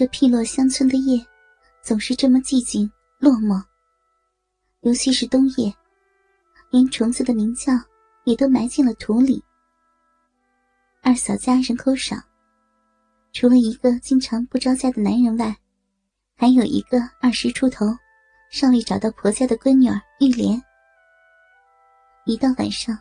这僻落乡村的夜，总是这么寂静落寞。尤其是冬夜，连虫子的鸣叫也都埋进了土里。二嫂家人口少，除了一个经常不着家的男人外，还有一个二十出头、尚未找到婆家的闺女儿玉莲。一到晚上，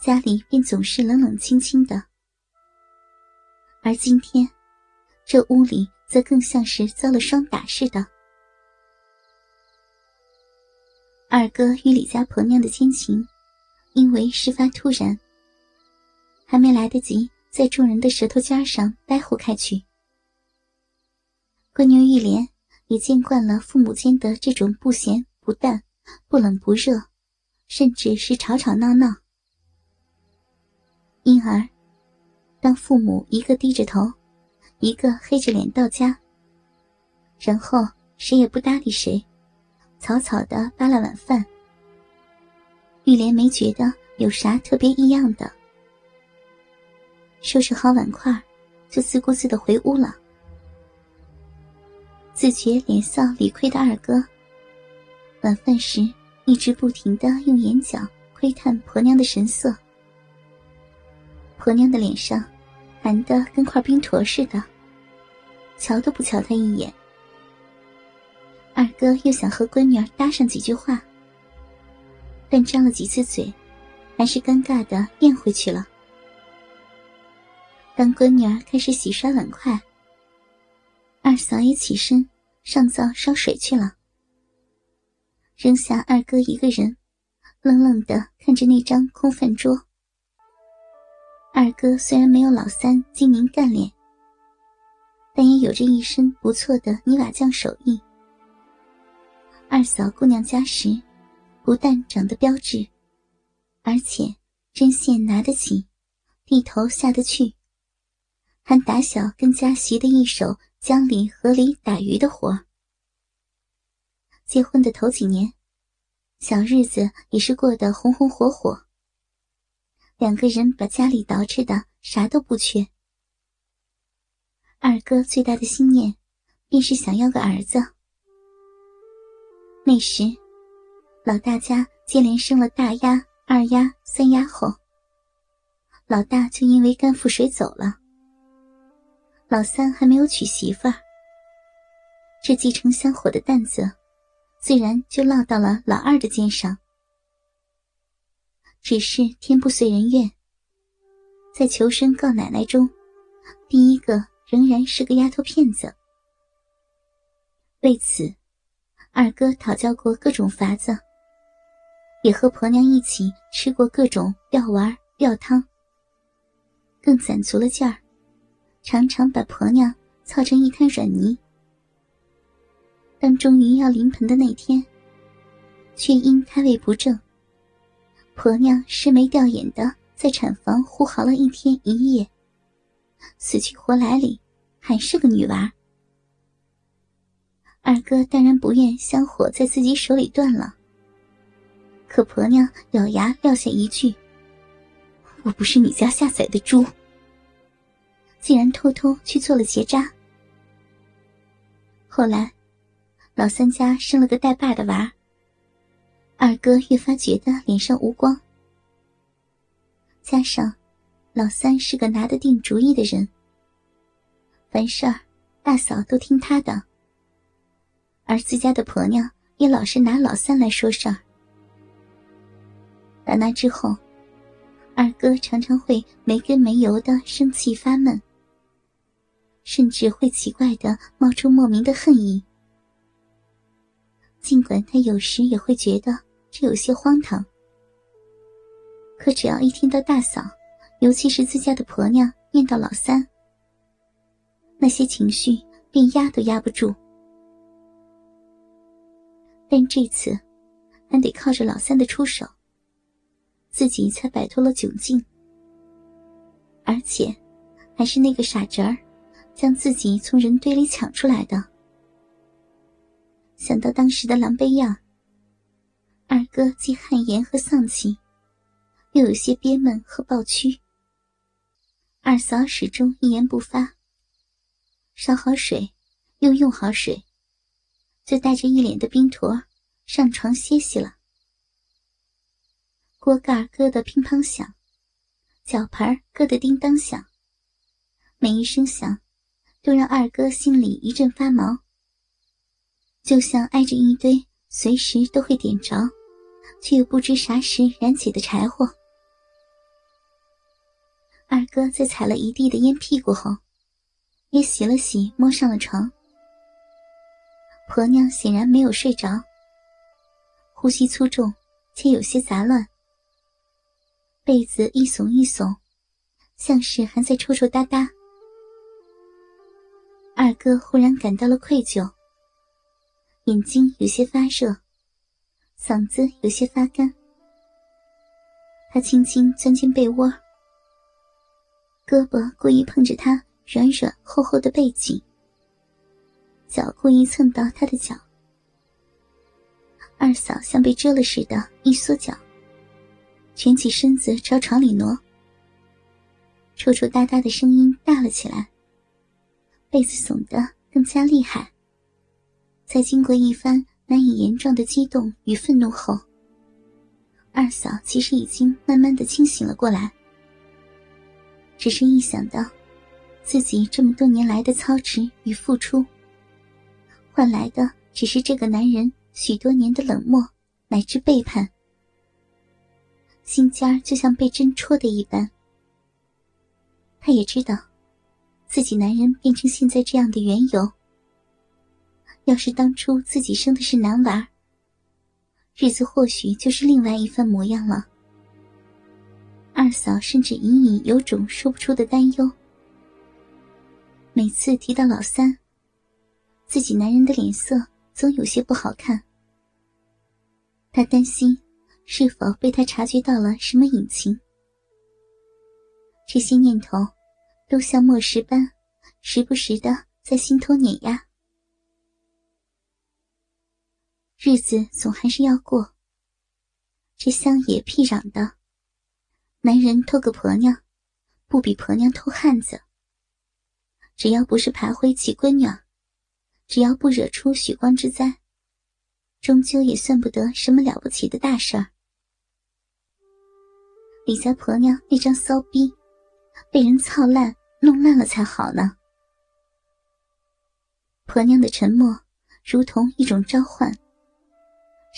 家里便总是冷冷清清的。而今天，这屋里则更像是遭了霜打似的。二哥与李家婆娘的奸情，因为事发突然，还没来得及在众人的舌头尖上呆呼开去。闺女玉莲也见惯了父母间的这种不咸不淡、不冷不热，甚至是吵吵闹闹，因而。当父母一个低着头，一个黑着脸到家，然后谁也不搭理谁，草草的扒了晚饭。玉莲没觉得有啥特别异样的，收拾好碗筷，就自顾自的回屋了。自觉脸臊理亏的二哥，晚饭时一直不停的用眼角窥探婆娘的神色。婆娘的脸上，寒得跟块冰坨似的，瞧都不瞧他一眼。二哥又想和闺女儿搭上几句话，但张了几次嘴，还是尴尬的咽回去了。当闺女儿开始洗刷碗筷，二嫂也起身上灶烧水去了，扔下二哥一个人，愣愣的看着那张空饭桌。二哥虽然没有老三精明干练，但也有着一身不错的泥瓦匠手艺。二嫂姑娘家时，不但长得标致，而且针线拿得起，地头下得去，还打小跟家习的一手江里河里打鱼的活。结婚的头几年，小日子也是过得红红火火。两个人把家里捯饬的啥都不缺。二哥最大的心念，便是想要个儿子。那时，老大家接连生了大丫、二丫、三丫后，老大就因为肝腹水走了。老三还没有娶媳妇儿，这继承香火的担子，自然就落到了老二的肩上。只是天不遂人愿，在求生告奶奶中，第一个仍然是个丫头片子。为此，二哥讨教过各种法子，也和婆娘一起吃过各种药丸、药汤，更攒足了劲儿，常常把婆娘操成一滩软泥。但终于要临盆的那天，却因胎位不正。婆娘失眉吊眼的在产房呼嚎了一天一夜，死去活来里还是个女娃。二哥当然不愿香火在自己手里断了，可婆娘咬牙撂下一句：“我不是你家下崽的猪。”竟然偷偷去做了结扎。后来，老三家生了个带把的娃。二哥越发觉得脸上无光，加上老三是个拿得定主意的人，凡事儿大嫂都听他的，而自家的婆娘也老是拿老三来说事儿。打那之后，二哥常常会没根没由的生气发闷，甚至会奇怪的冒出莫名的恨意。尽管他有时也会觉得。这有些荒唐，可只要一听到大嫂，尤其是自家的婆娘念叨老三，那些情绪便压都压不住。但这次，还得靠着老三的出手，自己才摆脱了窘境，而且，还是那个傻侄儿，将自己从人堆里抢出来的。想到当时的狼狈样二哥既汗颜和丧气，又有些憋闷和抱屈。二嫂始终一言不发。烧好水，又用好水，就带着一脸的冰坨上床歇息了。锅盖搁得乒乓响，脚盘搁得叮当响，每一声响都让二哥心里一阵发毛，就像挨着一堆随时都会点着，却又不知啥时燃起的柴火。二哥在踩了一地的烟屁股后，也洗了洗，摸上了床。婆娘显然没有睡着，呼吸粗重，且有些杂乱。被子一耸一耸，像是还在抽抽搭搭。二哥忽然感到了愧疚，眼睛有些发热，嗓子有些发干。他轻轻钻进被窝，胳膊故意碰着他软软厚厚的背脊。脚故意蹭到他的脚，二嫂像被蛰了似的，一缩脚，蜷起身子朝床里挪，抽抽搭搭的声音大了起来，被子耸得更加厉害。在经过一番难以言状的激动与愤怒后，二嫂其实已经慢慢的清醒了过来，只是一想到自己这么多年来的操持与付出。换来的只是这个男人许多年的冷漠乃至背叛，心尖儿就像被针戳的一般。他也知道，自己男人变成现在这样的缘由。要是当初自己生的是男娃日子或许就是另外一番模样了。二嫂甚至隐隐有种说不出的担忧，每次提到老三。自己男人的脸色总有些不好看，他担心是否被他察觉到了什么隐情。这些念头都像磨石般，时不时的在心头碾压。日子总还是要过。这乡野僻壤的，男人偷个婆娘，不比婆娘偷汉子。只要不是爬灰起闺女。只要不惹出血光之灾，终究也算不得什么了不起的大事儿。李家婆娘那张骚逼，被人操烂、弄烂了才好呢。婆娘的沉默如同一种召唤，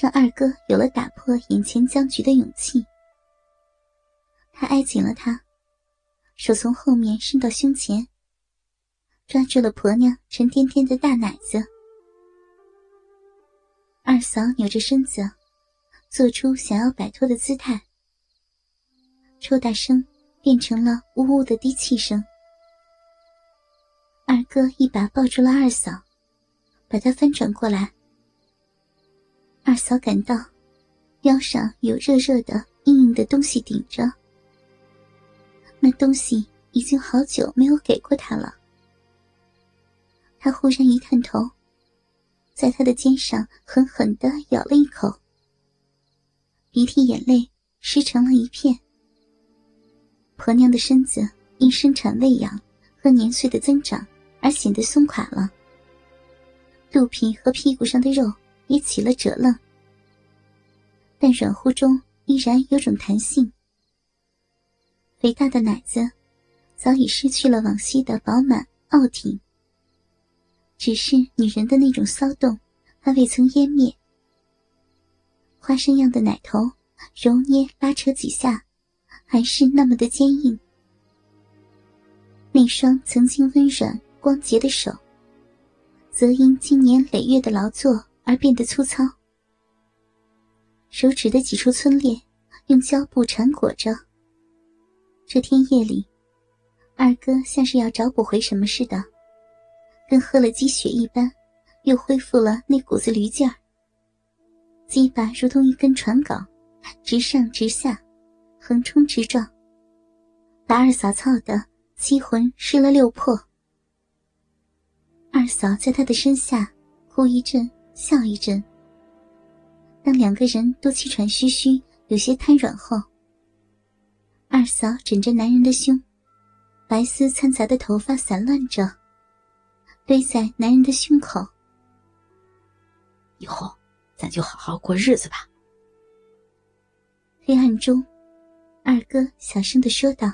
让二哥有了打破眼前僵局的勇气。他挨紧了她，手从后面伸到胸前。抓住了婆娘沉甸甸的大奶子，二嫂扭着身子，做出想要摆脱的姿态。抽打声变成了呜呜的低气声。二哥一把抱住了二嫂，把她翻转过来。二嫂感到腰上有热热的、硬硬的东西顶着，那东西已经好久没有给过她了。他忽然一探头，在他的肩上狠狠的咬了一口，鼻涕眼泪湿成了一片。婆娘的身子因生产喂养和年岁的增长而显得松垮了，肚皮和屁股上的肉也起了褶楞，但软乎中依然有种弹性。肥大的奶子早已失去了往昔的饱满傲挺。只是女人的那种骚动还未曾湮灭。花生样的奶头揉捏拉扯几下，还是那么的坚硬。那双曾经温软光洁的手，则因经年累月的劳作而变得粗糙。手指的几处皴裂，用胶布缠裹着。这天夜里，二哥像是要找补回什么似的。跟喝了鸡血一般，又恢复了那股子驴劲儿。鸡巴如同一根船篙，直上直下，横冲直撞，把二嫂操得七魂失了六魄。二嫂在他的身下哭一阵，笑一阵。当两个人都气喘吁吁、有些瘫软后，二嫂枕着男人的胸，白丝掺杂的头发散乱着。堆在男人的胸口。以后咱就好好过日子吧。黑暗中，二哥小声的说道。